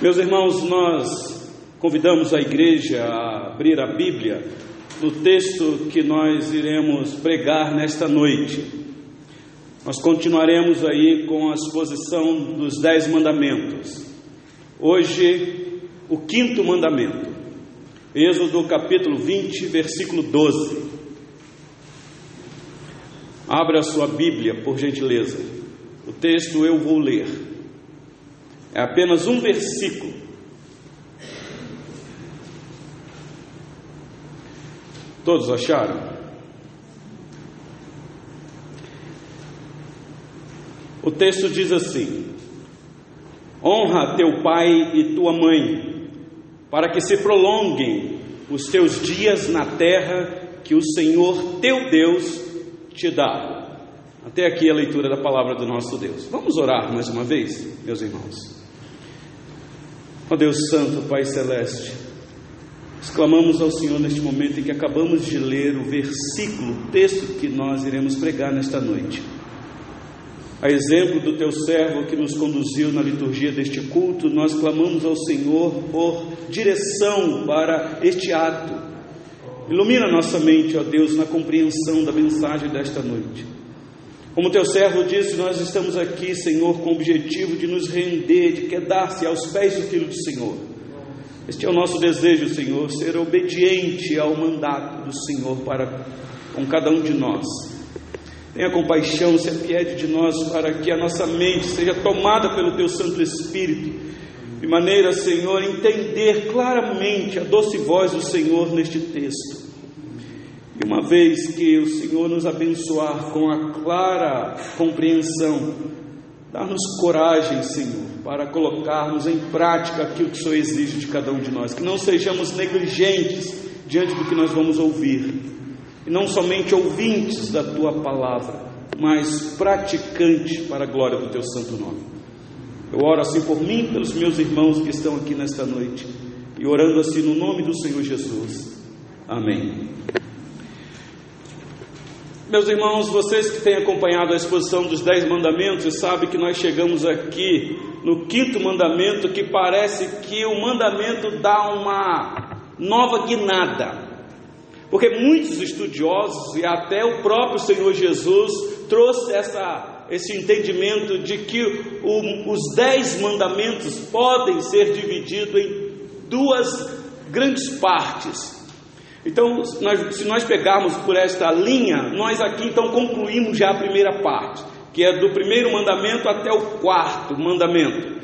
Meus irmãos, nós convidamos a igreja a abrir a Bíblia no texto que nós iremos pregar nesta noite. Nós continuaremos aí com a exposição dos Dez Mandamentos. Hoje, o quinto mandamento, Êxodo capítulo 20, versículo 12. Abra a sua Bíblia, por gentileza. O texto eu vou ler. É apenas um versículo. Todos acharam? O texto diz assim: Honra teu pai e tua mãe, para que se prolonguem os teus dias na terra que o Senhor teu Deus te dá. Até aqui a leitura da palavra do nosso Deus. Vamos orar mais uma vez, meus irmãos. Ó Deus Santo, Pai Celeste, exclamamos ao Senhor neste momento em que acabamos de ler o versículo, o texto que nós iremos pregar nesta noite. A exemplo do teu servo que nos conduziu na liturgia deste culto, nós clamamos ao Senhor por direção para este ato. Ilumina nossa mente, ó Deus, na compreensão da mensagem desta noite. Como teu servo disse, nós estamos aqui, Senhor, com o objetivo de nos render, de quedar-se aos pés do Filho do Senhor. Este é o nosso desejo, Senhor, ser obediente ao mandato do Senhor para com cada um de nós. Tenha compaixão, se apiede de nós, para que a nossa mente seja tomada pelo Teu Santo Espírito, de maneira, Senhor, entender claramente a doce voz do Senhor neste texto. E uma vez que o Senhor nos abençoar com a clara compreensão, dá-nos coragem, Senhor, para colocarmos em prática aquilo que o Senhor exige de cada um de nós, que não sejamos negligentes diante do que nós vamos ouvir, e não somente ouvintes da tua palavra, mas praticantes para a glória do teu santo nome. Eu oro assim por mim pelos meus irmãos que estão aqui nesta noite, e orando assim no nome do Senhor Jesus. Amém. Meus irmãos, vocês que têm acompanhado a exposição dos Dez Mandamentos, sabem que nós chegamos aqui no quinto mandamento, que parece que o mandamento dá uma nova guinada. Porque muitos estudiosos e até o próprio Senhor Jesus trouxe essa, esse entendimento de que o, os dez mandamentos podem ser divididos em duas grandes partes. Então, se nós pegarmos por esta linha, nós aqui então concluímos já a primeira parte, que é do primeiro mandamento até o quarto mandamento,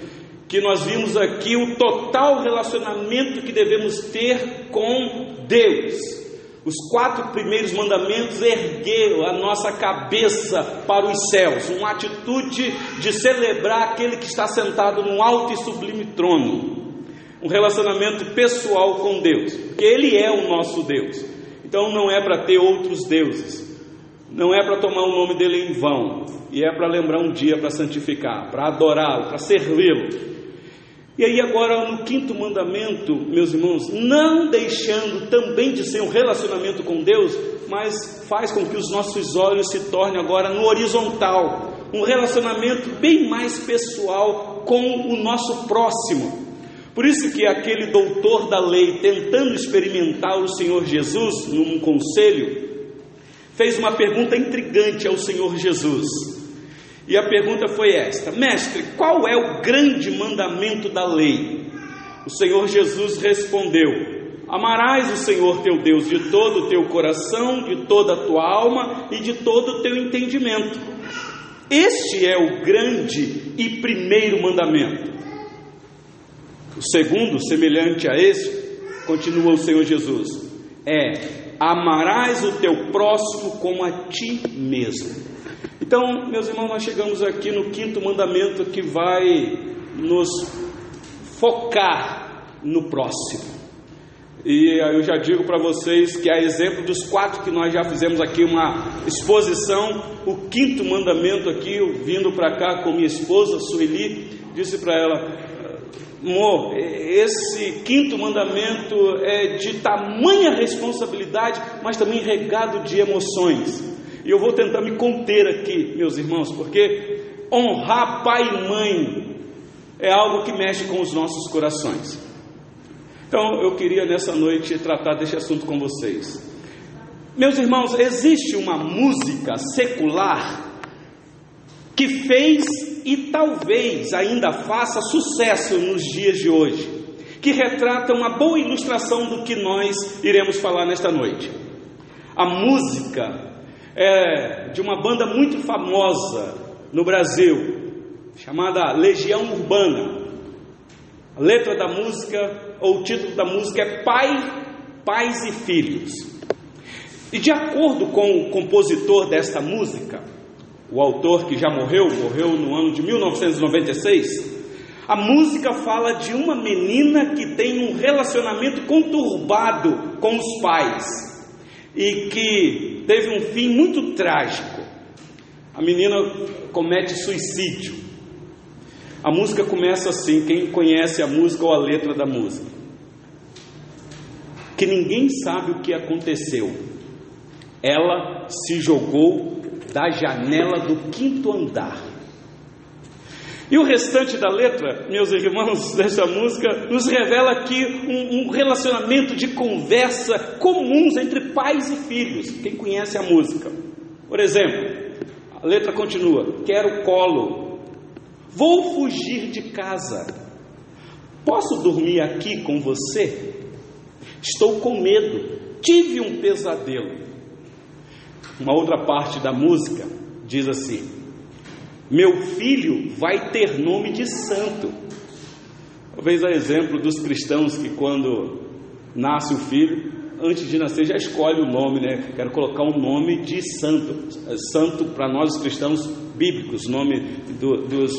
que nós vimos aqui o total relacionamento que devemos ter com Deus. Os quatro primeiros mandamentos ergueram a nossa cabeça para os céus, uma atitude de celebrar aquele que está sentado num alto e sublime trono um relacionamento pessoal com Deus, porque Ele é o nosso Deus. Então não é para ter outros deuses, não é para tomar o nome dele em vão, e é para lembrar um dia para santificar, para adorá-lo, para servi-lo. E aí, agora no quinto mandamento, meus irmãos, não deixando também de ser um relacionamento com Deus, mas faz com que os nossos olhos se tornem agora no horizontal, um relacionamento bem mais pessoal com o nosso próximo. Por isso que aquele doutor da lei, tentando experimentar o Senhor Jesus num conselho, fez uma pergunta intrigante ao Senhor Jesus. E a pergunta foi esta: Mestre, qual é o grande mandamento da lei? O Senhor Jesus respondeu: Amarás o Senhor teu Deus de todo o teu coração, de toda a tua alma e de todo o teu entendimento. Este é o grande e primeiro mandamento. O segundo, semelhante a esse, continua o Senhor Jesus, é amarás o teu próximo como a ti mesmo. Então, meus irmãos, nós chegamos aqui no quinto mandamento que vai nos focar no próximo. E eu já digo para vocês que, a exemplo dos quatro que nós já fizemos aqui uma exposição, o quinto mandamento aqui, vindo para cá com minha esposa, Sueli, disse para ela: Amor, esse quinto mandamento é de tamanha responsabilidade, mas também regado de emoções. E eu vou tentar me conter aqui, meus irmãos, porque honrar pai e mãe é algo que mexe com os nossos corações. Então, eu queria nessa noite tratar deste assunto com vocês. Meus irmãos, existe uma música secular que fez e talvez ainda faça sucesso nos dias de hoje, que retrata uma boa ilustração do que nós iremos falar nesta noite. A música é de uma banda muito famosa no Brasil, chamada Legião Urbana. A letra da música, ou o título da música é Pai, Pais e Filhos. E de acordo com o compositor desta música, o autor que já morreu, morreu no ano de 1996, a música fala de uma menina que tem um relacionamento conturbado com os pais e que teve um fim muito trágico. A menina comete suicídio. A música começa assim, quem conhece a música ou a letra da música. Que ninguém sabe o que aconteceu. Ela se jogou da janela do quinto andar. E o restante da letra, meus irmãos, dessa música, nos revela aqui um, um, relacionamento de conversa comuns entre pais e filhos. Quem conhece a música? Por exemplo, a letra continua: Quero colo, vou fugir de casa, posso dormir aqui com você? Estou com medo, tive um pesadelo. Uma outra parte da música diz assim: meu filho vai ter nome de santo. Talvez a exemplo dos cristãos que, quando nasce o filho, antes de nascer já escolhe o nome, né? Quero colocar um nome de santo, santo para nós os cristãos bíblicos, nome do, dos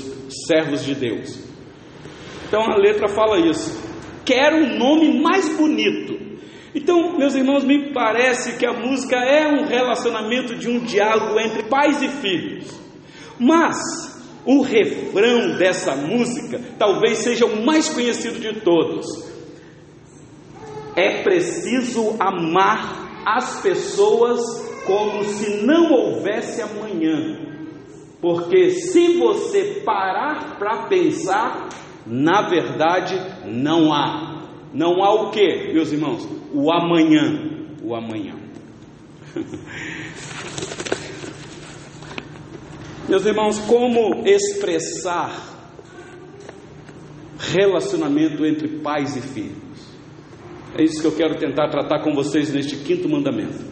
servos de Deus. Então a letra fala isso. Quero um nome mais bonito. Então, meus irmãos, me parece que a música é um relacionamento de um diálogo entre pais e filhos. Mas o refrão dessa música talvez seja o mais conhecido de todos. É preciso amar as pessoas como se não houvesse amanhã. Porque se você parar para pensar, na verdade não há. Não há o que, meus irmãos? O amanhã. O amanhã. Meus irmãos, como expressar relacionamento entre pais e filhos? É isso que eu quero tentar tratar com vocês neste quinto mandamento.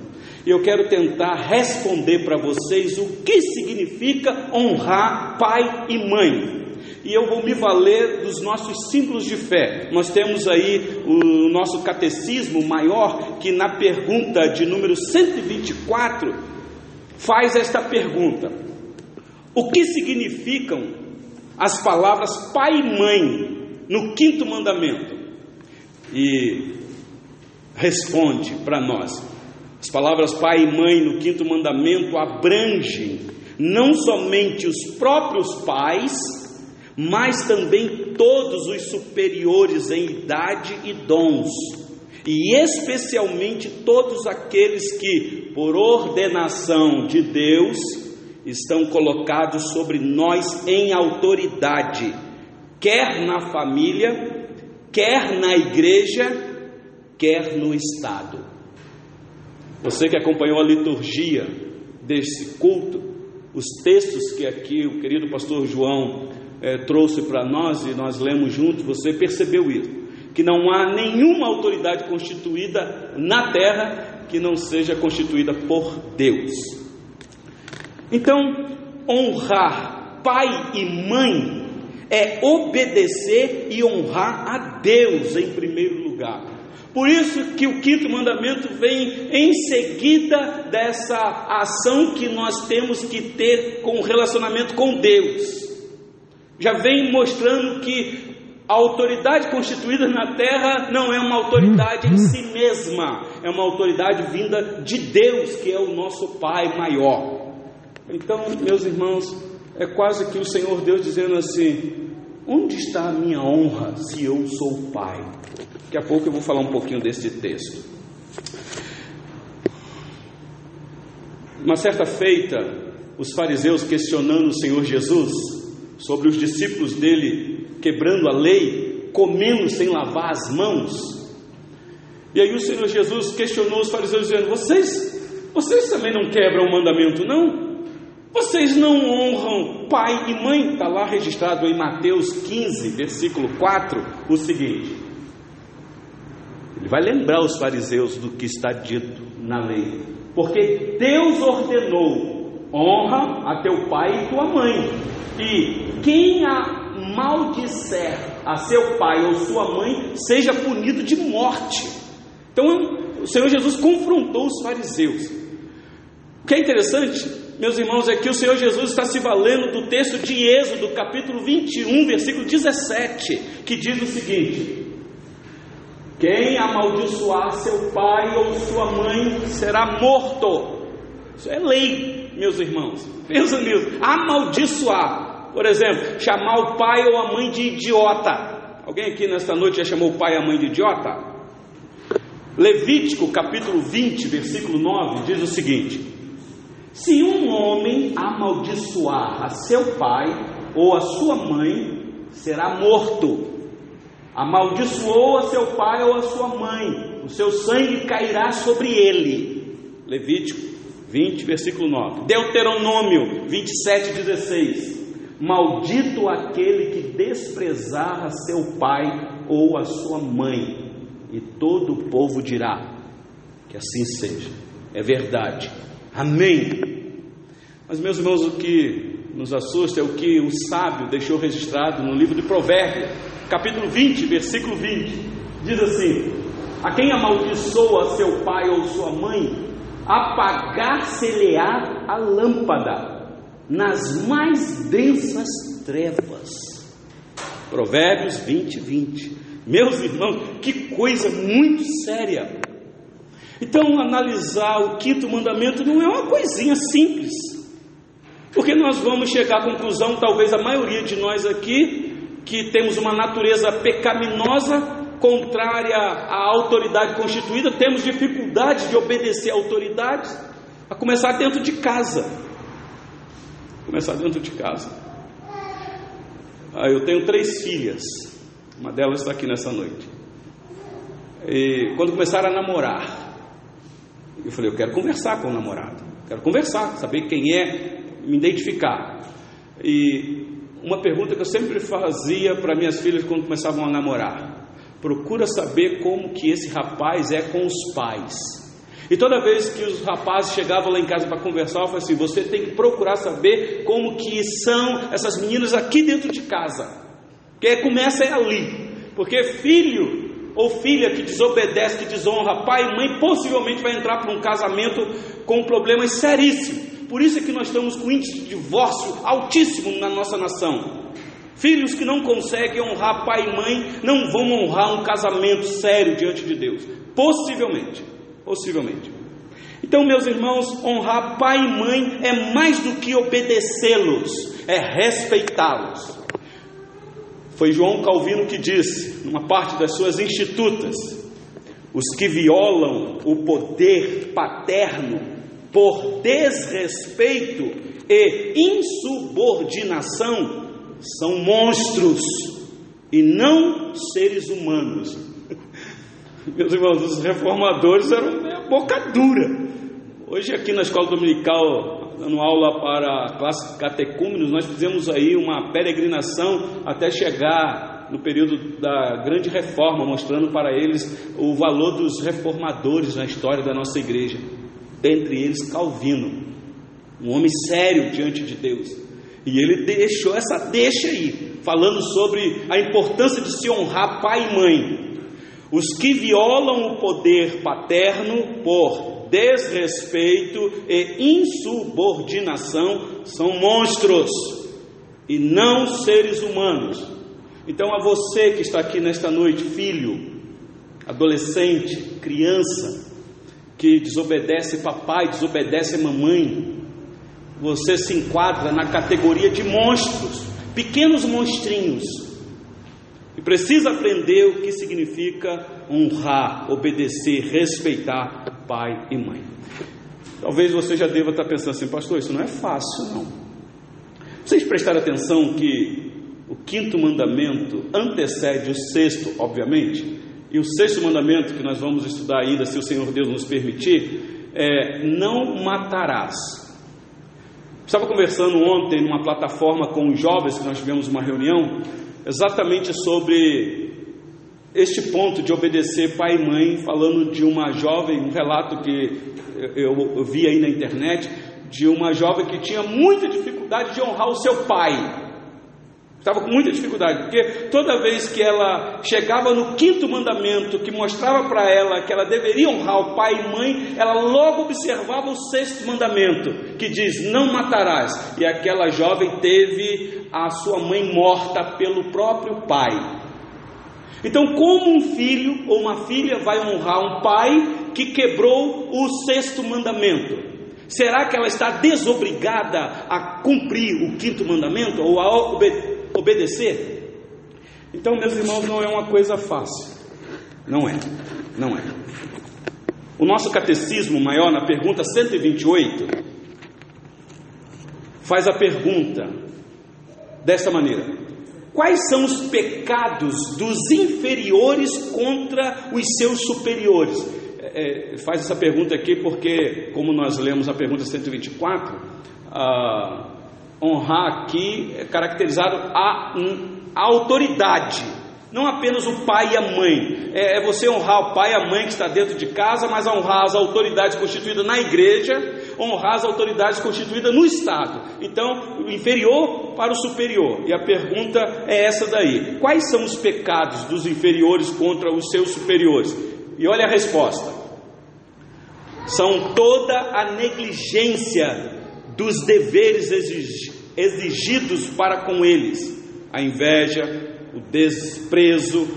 E eu quero tentar responder para vocês o que significa honrar pai e mãe. E eu vou me valer dos nossos símbolos de fé. Nós temos aí o nosso catecismo maior, que na pergunta de número 124 faz esta pergunta: o que significam as palavras pai e mãe no quinto mandamento? E responde para nós: as palavras pai e mãe no quinto mandamento abrangem não somente os próprios pais, mas também todos os superiores em idade e dons, e especialmente todos aqueles que, por ordenação de Deus, estão colocados sobre nós em autoridade, quer na família, quer na igreja, quer no Estado. Você que acompanhou a liturgia desse culto, os textos que aqui o querido pastor João é, trouxe para nós e nós lemos juntos, você percebeu isso, que não há nenhuma autoridade constituída na terra que não seja constituída por Deus. Então, honrar pai e mãe é obedecer e honrar a Deus em primeiro lugar. Por isso que o quinto mandamento vem em seguida dessa ação que nós temos que ter com o relacionamento com Deus. Já vem mostrando que a autoridade constituída na terra não é uma autoridade em si mesma, é uma autoridade vinda de Deus, que é o nosso Pai maior. Então, meus irmãos, é quase que o Senhor Deus dizendo assim: onde está a minha honra se eu sou pai? Daqui a pouco eu vou falar um pouquinho desse texto. Uma certa feita, os fariseus questionando o Senhor Jesus sobre os discípulos dele quebrando a lei, comendo sem lavar as mãos. E aí o Senhor Jesus questionou os fariseus dizendo: "Vocês, vocês também não quebram o mandamento, não? Vocês não honram pai e mãe?" Está lá registrado em Mateus 15, versículo 4, o seguinte: Ele vai lembrar os fariseus do que está dito na lei, porque Deus ordenou: honra a teu pai e tua mãe, e quem a maldisser a seu pai ou sua mãe, seja punido de morte. Então, o Senhor Jesus confrontou os fariseus. O que é interessante, meus irmãos, é que o Senhor Jesus está se valendo do texto de Êxodo, capítulo 21, versículo 17, que diz o seguinte: Quem amaldiçoar seu pai ou sua mãe será morto. Isso é lei, meus irmãos. Pensa nisso. Amaldiçoar. Por exemplo, chamar o pai ou a mãe de idiota. Alguém aqui nesta noite já chamou o pai e a mãe de idiota? Levítico capítulo 20, versículo 9 diz o seguinte: Se um homem amaldiçoar a seu pai ou a sua mãe, será morto. Amaldiçoou a seu pai ou a sua mãe, o seu sangue cairá sobre ele. Levítico 20, versículo 9. Deuteronômio 27, 16. Maldito aquele que desprezar seu pai ou a sua mãe e todo o povo dirá: que assim seja. É verdade. Amém. Mas, meus irmãos, o que nos assusta é o que o sábio deixou registrado no livro de Provérbios, capítulo 20, versículo 20. Diz assim: A quem amaldiçoa seu pai ou sua mãe, apagar-se-lhe-á a lâmpada nas mais densas trevas. Provérbios 20, 20. Meus irmãos, que coisa muito séria. Então, analisar o quinto mandamento não é uma coisinha simples, porque nós vamos chegar à conclusão, talvez a maioria de nós aqui, que temos uma natureza pecaminosa, contrária à autoridade constituída, temos dificuldade de obedecer à autoridade, a começar dentro de casa. Começar dentro de casa. Ah, eu tenho três filhas. Uma delas está aqui nessa noite. E quando começaram a namorar, eu falei: Eu quero conversar com o namorado, quero conversar, saber quem é, me identificar. E uma pergunta que eu sempre fazia para minhas filhas quando começavam a namorar: Procura saber como que esse rapaz é com os pais. E toda vez que os rapazes chegavam lá em casa para conversar, eu falei assim: você tem que procurar saber como que são essas meninas aqui dentro de casa. Porque começa é ali. Porque filho ou filha que desobedece, que desonra pai e mãe, possivelmente vai entrar para um casamento com problemas seríssimos. Por isso é que nós estamos com índice de divórcio altíssimo na nossa nação. Filhos que não conseguem honrar pai e mãe não vão honrar um casamento sério diante de Deus. Possivelmente. Possivelmente. Então, meus irmãos, honrar pai e mãe é mais do que obedecê-los, é respeitá-los. Foi João Calvino que disse, numa parte das suas institutas, os que violam o poder paterno por desrespeito e insubordinação são monstros e não seres humanos. Meus irmãos, os reformadores eram meia boca dura. Hoje, aqui na escola dominical, dando aula para a classe catecúmenos, nós fizemos aí uma peregrinação até chegar no período da grande reforma, mostrando para eles o valor dos reformadores na história da nossa igreja. Dentre eles, Calvino, um homem sério diante de Deus. E ele deixou essa deixa aí, falando sobre a importância de se honrar pai e mãe. Os que violam o poder paterno por desrespeito e insubordinação são monstros e não seres humanos. Então, a você que está aqui nesta noite, filho, adolescente, criança, que desobedece papai, desobedece mamãe, você se enquadra na categoria de monstros, pequenos monstrinhos, e precisa aprender o que significa honrar, obedecer, respeitar pai e mãe. Talvez você já deva estar pensando assim, pastor, isso não é fácil, não. Vocês prestaram atenção que o quinto mandamento antecede o sexto, obviamente, e o sexto mandamento que nós vamos estudar ainda, se o Senhor Deus nos permitir, é: não matarás. Estava conversando ontem numa plataforma com os jovens que nós tivemos uma reunião exatamente sobre este ponto de obedecer pai e mãe, falando de uma jovem, um relato que eu, eu vi aí na internet, de uma jovem que tinha muita dificuldade de honrar o seu pai. Estava com muita dificuldade, porque toda vez que ela chegava no quinto mandamento, que mostrava para ela que ela deveria honrar o pai e mãe, ela logo observava o sexto mandamento, que diz: Não matarás. E aquela jovem teve a sua mãe morta pelo próprio pai. Então, como um filho ou uma filha vai honrar um pai que quebrou o sexto mandamento? Será que ela está desobrigada a cumprir o quinto mandamento ou a obedecer? Então, meus irmãos, não é uma coisa fácil. Não é, não é. O nosso catecismo maior, na pergunta 128, faz a pergunta desta maneira: Quais são os pecados dos inferiores contra os seus superiores? É, é faz essa pergunta aqui porque, como nós lemos a pergunta 124, ah, honrar aqui é caracterizado a, a autoridade, não apenas o pai e a mãe, é, é, você honrar o pai e a mãe que está dentro de casa, mas honrar as autoridades constituídas na igreja, honrar as autoridades constituídas no Estado. Então, o inferior para o superior. E a pergunta é essa daí: quais são os pecados dos inferiores contra os seus superiores? E olha a resposta: são toda a negligência dos deveres exigidos para com eles, a inveja, o desprezo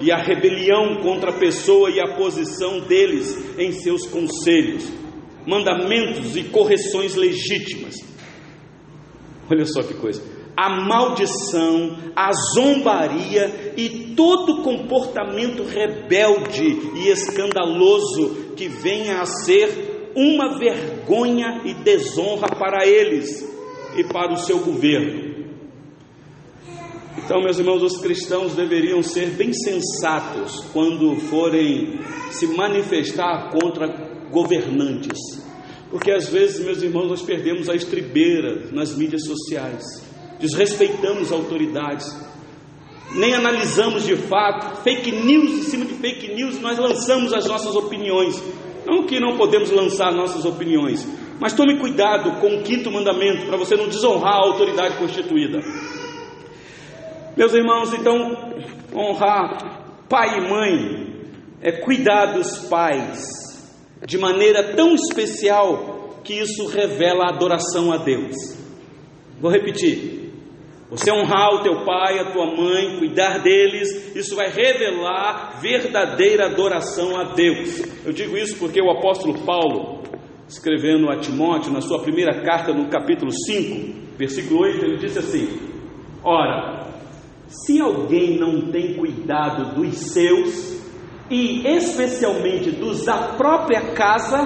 e a rebelião contra a pessoa e a posição deles em seus conselhos, mandamentos e correções legítimas. Olha só que coisa. A maldição, a zombaria e todo comportamento rebelde e escandaloso que venha a ser uma vergonha e desonra para eles e para o seu governo. Então, meus irmãos, os cristãos deveriam ser bem sensatos quando forem se manifestar contra governantes, porque às vezes, meus irmãos, nós perdemos a estribeira nas mídias sociais, desrespeitamos autoridades, nem analisamos de fato, fake news em cima de fake news, nós lançamos as nossas opiniões, não que não podemos lançar nossas opiniões, mas tome cuidado com o quinto mandamento para você não desonrar a autoridade constituída. Meus irmãos, então, honrar pai e mãe é cuidar dos pais de maneira tão especial que isso revela a adoração a Deus. Vou repetir. Você honrar o teu pai, a tua mãe, cuidar deles, isso vai revelar verdadeira adoração a Deus. Eu digo isso porque o apóstolo Paulo, escrevendo a Timóteo, na sua primeira carta, no capítulo 5, versículo 8, ele disse assim: Ora, se alguém não tem cuidado dos seus, e especialmente dos da própria casa,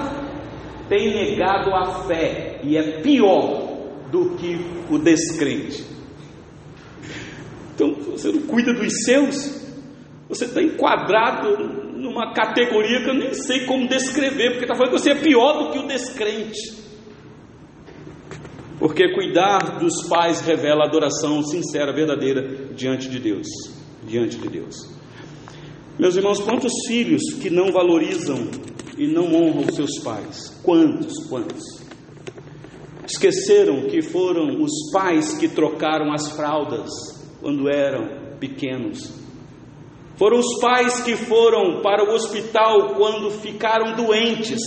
tem negado a fé e é pior do que o descrente. Então, você não cuida dos seus, você está enquadrado numa categoria que eu nem sei como descrever, porque está falando que você é pior do que o descrente. Porque cuidar dos pais revela adoração sincera, verdadeira diante de Deus. Diante de Deus. Meus irmãos, quantos filhos que não valorizam e não honram seus pais? Quantos, quantos? Esqueceram que foram os pais que trocaram as fraldas quando eram pequenos. Foram os pais que foram para o hospital quando ficaram doentes.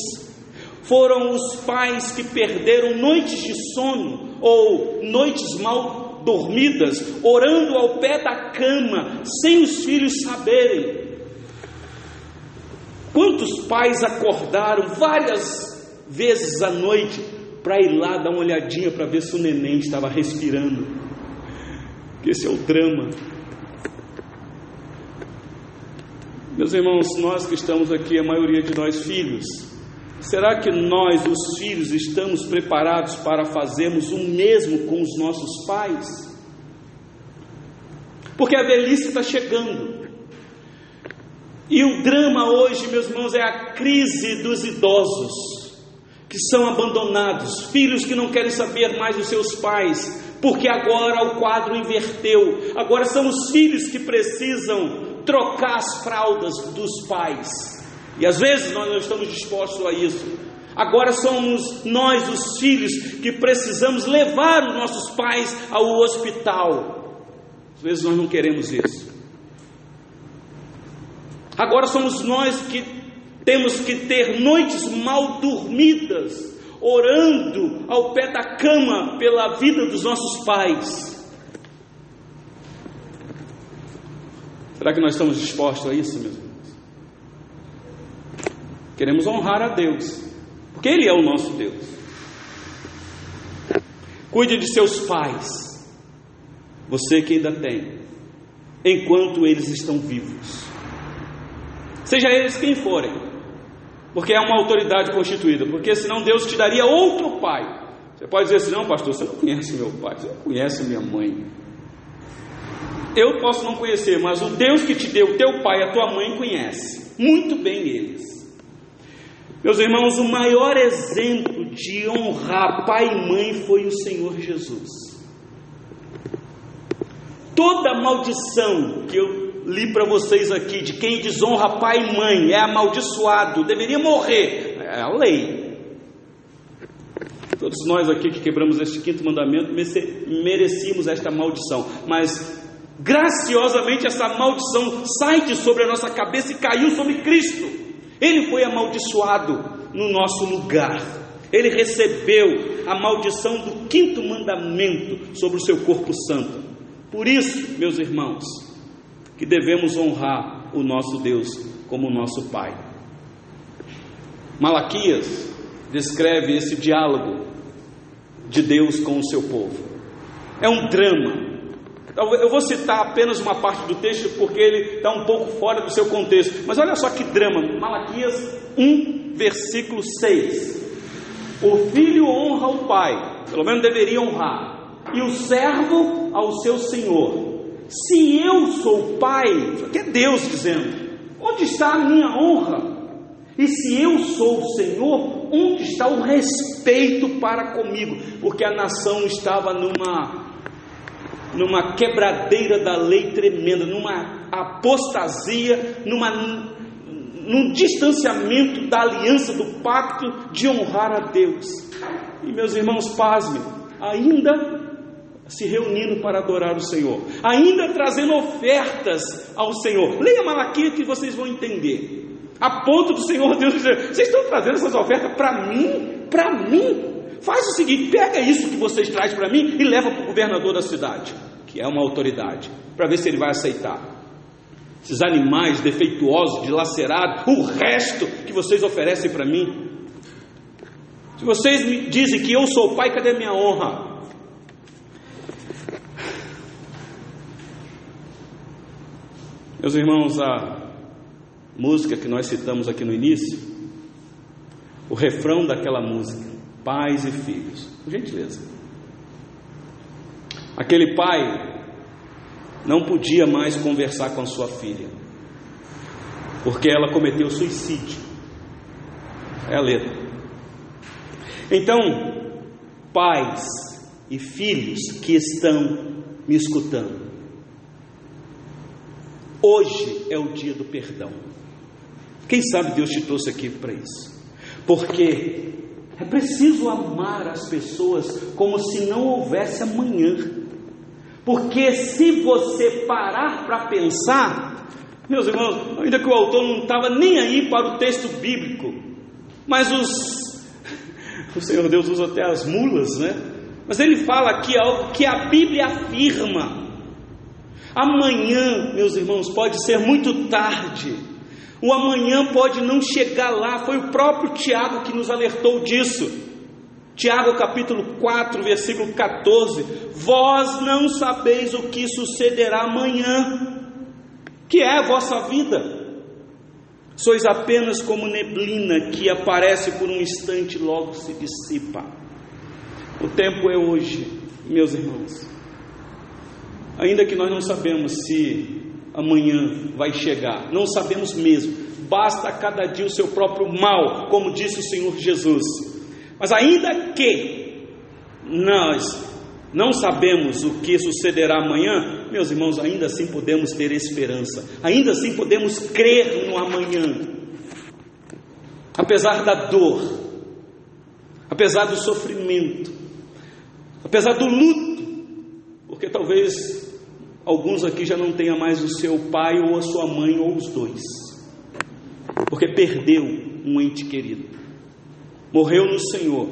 Foram os pais que perderam noites de sono ou noites mal dormidas, orando ao pé da cama, sem os filhos saberem. Quantos pais acordaram várias vezes à noite para ir lá dar uma olhadinha para ver se o neném estava respirando? Que esse é o drama. Meus irmãos, nós que estamos aqui, a maioria de nós filhos, será que nós, os filhos, estamos preparados para fazermos o mesmo com os nossos pais? porque a velhice está chegando. E o drama hoje, meus irmãos, é a crise dos idosos que são abandonados, filhos que não querem saber mais dos seus pais, porque agora o quadro inverteu. Agora são os filhos que precisam trocar as fraldas dos pais. E às vezes nós não estamos dispostos a isso. Agora somos nós, os filhos, que precisamos levar os nossos pais ao hospital. Às vezes nós não queremos isso. Agora somos nós que temos que ter noites mal dormidas, orando ao pé da cama pela vida dos nossos pais. Será que nós estamos dispostos a isso, meus irmãos? Queremos honrar a Deus, porque Ele é o nosso Deus. Cuide de seus pais, você que ainda tem, enquanto eles estão vivos. Seja eles quem forem, porque é uma autoridade constituída, porque senão Deus te daria outro pai. Você pode dizer assim: não, pastor, você não conhece meu pai, você não conhece minha mãe. Eu posso não conhecer, mas o Deus que te deu teu pai e a tua mãe conhece muito bem eles. Meus irmãos, o maior exemplo de honrar pai e mãe foi o Senhor Jesus. Toda maldição que eu li para vocês aqui, de quem desonra pai e mãe, é amaldiçoado, deveria morrer. É a lei. Todos nós aqui que quebramos este quinto mandamento merecíamos esta maldição, mas graciosamente essa maldição sai de sobre a nossa cabeça e caiu sobre Cristo. Ele foi amaldiçoado no nosso lugar. Ele recebeu a maldição do quinto mandamento sobre o seu corpo santo. Por isso, meus irmãos, que devemos honrar o nosso Deus como nosso Pai. Malaquias descreve esse diálogo de Deus com o seu povo. É um drama. Eu vou citar apenas uma parte do texto porque ele está um pouco fora do seu contexto. Mas olha só que drama. Malaquias 1, versículo 6. O filho honra o pai, pelo menos deveria honrar, e o servo ao seu senhor. Se eu sou pai, isso aqui é Deus dizendo: onde está a minha honra? E se eu sou o Senhor, onde está o respeito para comigo? Porque a nação estava numa numa quebradeira da lei tremenda, numa apostasia, numa num distanciamento da aliança do pacto de honrar a Deus. E meus irmãos, pasmem, ainda se reunindo para adorar o Senhor, ainda trazendo ofertas ao Senhor. Leia Malaquias que vocês vão entender. A ponto do Senhor Deus dizer: vocês estão trazendo essas ofertas para mim? Para mim? Faz o seguinte: pega isso que vocês trazem para mim e leva para o governador da cidade, que é uma autoridade, para ver se ele vai aceitar. Esses animais defeituosos, dilacerados, o resto que vocês oferecem para mim. Se vocês me dizem que eu sou o pai, cadê minha honra? Meus irmãos, a música que nós citamos aqui no início, o refrão daquela música, pais e filhos, por gentileza. Aquele pai não podia mais conversar com a sua filha, porque ela cometeu suicídio. É a letra. Então, pais e filhos que estão me escutando, Hoje é o dia do perdão. Quem sabe Deus te trouxe aqui para isso? Porque é preciso amar as pessoas como se não houvesse amanhã. Porque se você parar para pensar, meus irmãos, ainda que o autor não estava nem aí para o texto bíblico, mas os o Senhor Deus usa até as mulas, né? Mas ele fala aqui algo que a Bíblia afirma. Amanhã, meus irmãos, pode ser muito tarde. O amanhã pode não chegar lá. Foi o próprio Tiago que nos alertou disso. Tiago capítulo 4, versículo 14: Vós não sabeis o que sucederá amanhã, que é a vossa vida. Sois apenas como neblina que aparece por um instante e logo se dissipa. O tempo é hoje, meus irmãos. Ainda que nós não sabemos se amanhã vai chegar, não sabemos mesmo. Basta a cada dia o seu próprio mal, como disse o Senhor Jesus. Mas ainda que nós não sabemos o que sucederá amanhã, meus irmãos, ainda assim podemos ter esperança, ainda assim podemos crer no amanhã. Apesar da dor, apesar do sofrimento, apesar do luto, porque talvez alguns aqui já não tenham mais o seu pai ou a sua mãe ou os dois, porque perdeu um ente querido, morreu no Senhor.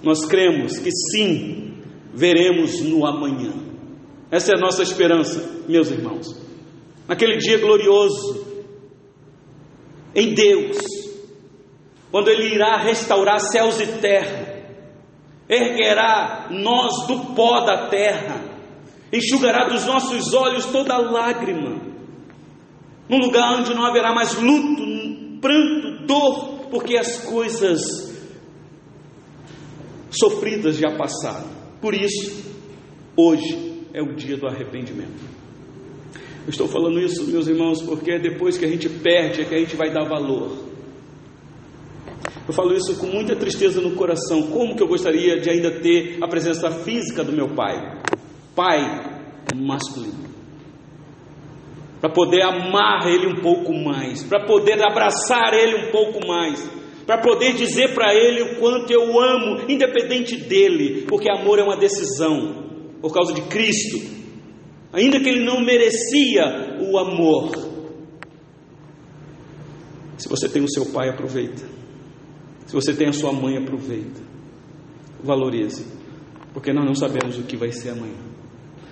Nós cremos que sim, veremos no amanhã. Essa é a nossa esperança, meus irmãos. Naquele dia glorioso, em Deus, quando Ele irá restaurar céus e terra, erguerá nós do pó da terra, enxugará dos nossos olhos toda lágrima, num lugar onde não haverá mais luto, pranto, dor, porque as coisas sofridas já passaram. Por isso, hoje é o dia do arrependimento. Eu estou falando isso, meus irmãos, porque é depois que a gente perde é que a gente vai dar valor. Eu falo isso com muita tristeza no coração. Como que eu gostaria de ainda ter a presença física do meu pai? Pai masculino. Para poder amar ele um pouco mais, para poder abraçar ele um pouco mais para poder dizer para Ele o quanto eu amo, independente dele, porque amor é uma decisão, por causa de Cristo, ainda que Ele não merecia o amor. Se você tem o seu pai, aproveita. Se você tem a sua mãe, aproveita. Valorize, porque nós não sabemos o que vai ser amanhã.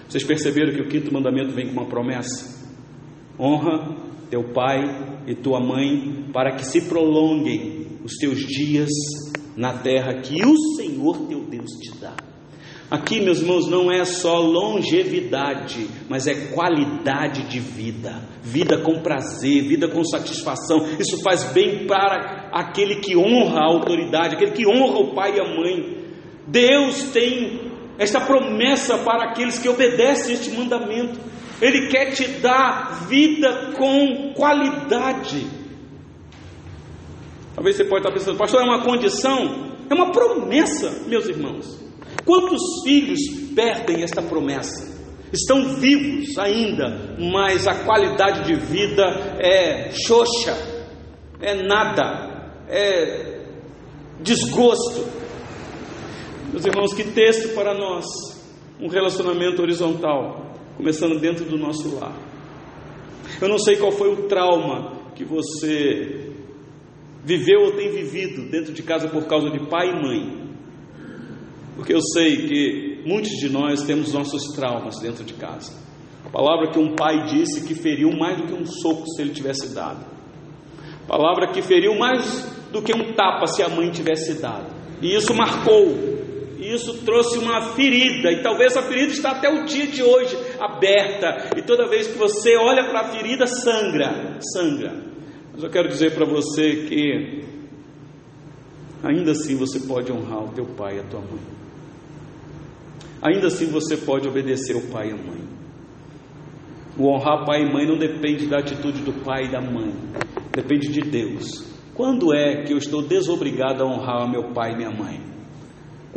Vocês perceberam que o quinto mandamento vem com uma promessa? Honra teu pai e tua mãe, para que se prolonguem os teus dias na terra que o Senhor teu Deus te dá. Aqui, meus irmãos, não é só longevidade, mas é qualidade de vida, vida com prazer, vida com satisfação. Isso faz bem para aquele que honra a autoridade, aquele que honra o pai e a mãe. Deus tem esta promessa para aqueles que obedecem este mandamento. Ele quer te dar vida com qualidade. Talvez você pode estar pensando, pastor, é uma condição? É uma promessa, meus irmãos. Quantos filhos perdem esta promessa? Estão vivos ainda, mas a qualidade de vida é xoxa, é nada, é desgosto. Meus irmãos, que texto para nós, um relacionamento horizontal, começando dentro do nosso lar. Eu não sei qual foi o trauma que você viveu ou tem vivido dentro de casa por causa de pai e mãe. Porque eu sei que muitos de nós temos nossos traumas dentro de casa. A palavra que um pai disse que feriu mais do que um soco se ele tivesse dado. A palavra que feriu mais do que um tapa se a mãe tivesse dado. E isso marcou. E isso trouxe uma ferida, e talvez a ferida está até o dia de hoje aberta, e toda vez que você olha para a ferida, sangra, sangra. Mas eu quero dizer para você que ainda assim você pode honrar o teu pai e a tua mãe. Ainda assim você pode obedecer o pai e a mãe. O honrar pai e mãe não depende da atitude do pai e da mãe, depende de Deus. Quando é que eu estou desobrigado a honrar meu pai e minha mãe?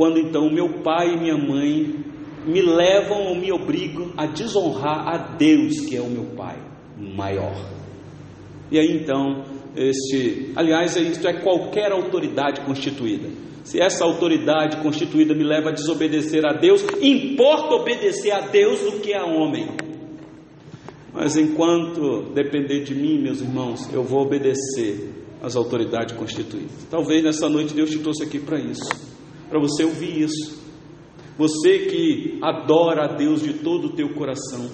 Quando então meu pai e minha mãe me levam ou me obrigam a desonrar a Deus, que é o meu pai maior. E aí então, este, aliás, isto é qualquer autoridade constituída. Se essa autoridade constituída me leva a desobedecer a Deus, importa obedecer a Deus do que a homem. Mas enquanto depender de mim, meus irmãos, eu vou obedecer às autoridades constituídas. Talvez nessa noite Deus te trouxe aqui para isso, para você ouvir isso. Você que adora a Deus de todo o teu coração,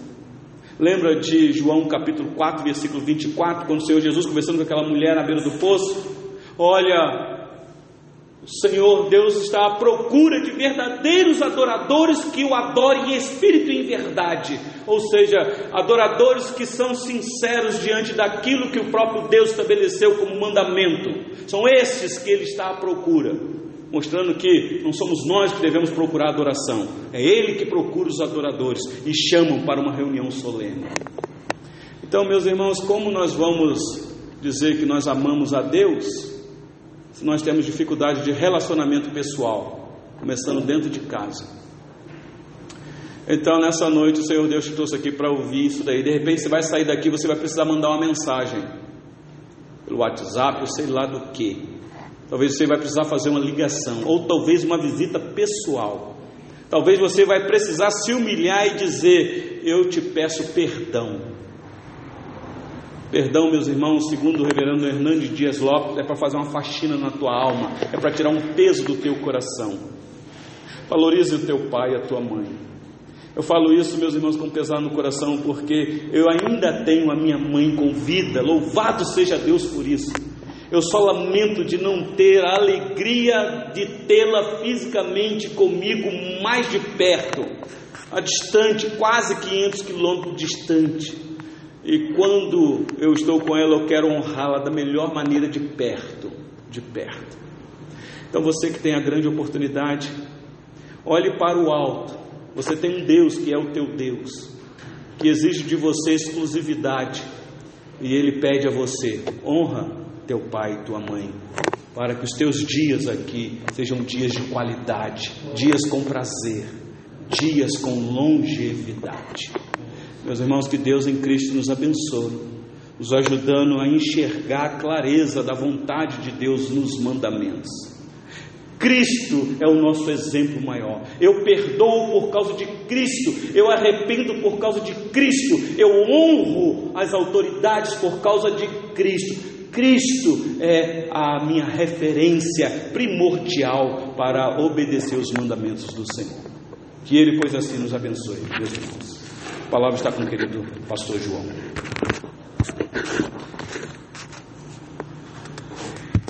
Lembra de João capítulo 4, versículo 24, quando o Senhor Jesus conversando com aquela mulher à beira do poço? Olha, o Senhor Deus está à procura de verdadeiros adoradores que o adorem em espírito e em verdade, ou seja, adoradores que são sinceros diante daquilo que o próprio Deus estabeleceu como mandamento. São esses que ele está à procura. Mostrando que não somos nós que devemos procurar adoração, é Ele que procura os adoradores e chamam para uma reunião solene. Então, meus irmãos, como nós vamos dizer que nós amamos a Deus se nós temos dificuldade de relacionamento pessoal, começando dentro de casa? Então, nessa noite, o Senhor Deus te trouxe aqui para ouvir isso daí. De repente, você vai sair daqui, você vai precisar mandar uma mensagem pelo WhatsApp, ou sei lá do que. Talvez você vai precisar fazer uma ligação, ou talvez uma visita pessoal. Talvez você vai precisar se humilhar e dizer: Eu te peço perdão. Perdão, meus irmãos, segundo o reverendo Hernandes Dias Lopes, é para fazer uma faxina na tua alma, é para tirar um peso do teu coração. Valorize o teu pai e a tua mãe. Eu falo isso, meus irmãos, com pesar no coração, porque eu ainda tenho a minha mãe com vida, louvado seja Deus por isso. Eu só lamento de não ter a alegria de tê-la fisicamente comigo mais de perto, a distante, quase 500 quilômetros distante. E quando eu estou com ela, eu quero honrá-la da melhor maneira de perto, de perto. Então você que tem a grande oportunidade, olhe para o alto você tem um Deus que é o teu Deus, que exige de você exclusividade, e Ele pede a você: honra teu pai e tua mãe, para que os teus dias aqui sejam dias de qualidade, dias com prazer, dias com longevidade. Meus irmãos, que Deus em Cristo nos abençoe, nos ajudando a enxergar a clareza da vontade de Deus nos mandamentos Cristo é o nosso exemplo maior. Eu perdoo por causa de Cristo, eu arrependo por causa de Cristo, eu honro as autoridades por causa de Cristo. Cristo é a minha referência primordial para obedecer os mandamentos do Senhor. Que Ele, pois assim, nos abençoe. Deus. A palavra está com o querido pastor João.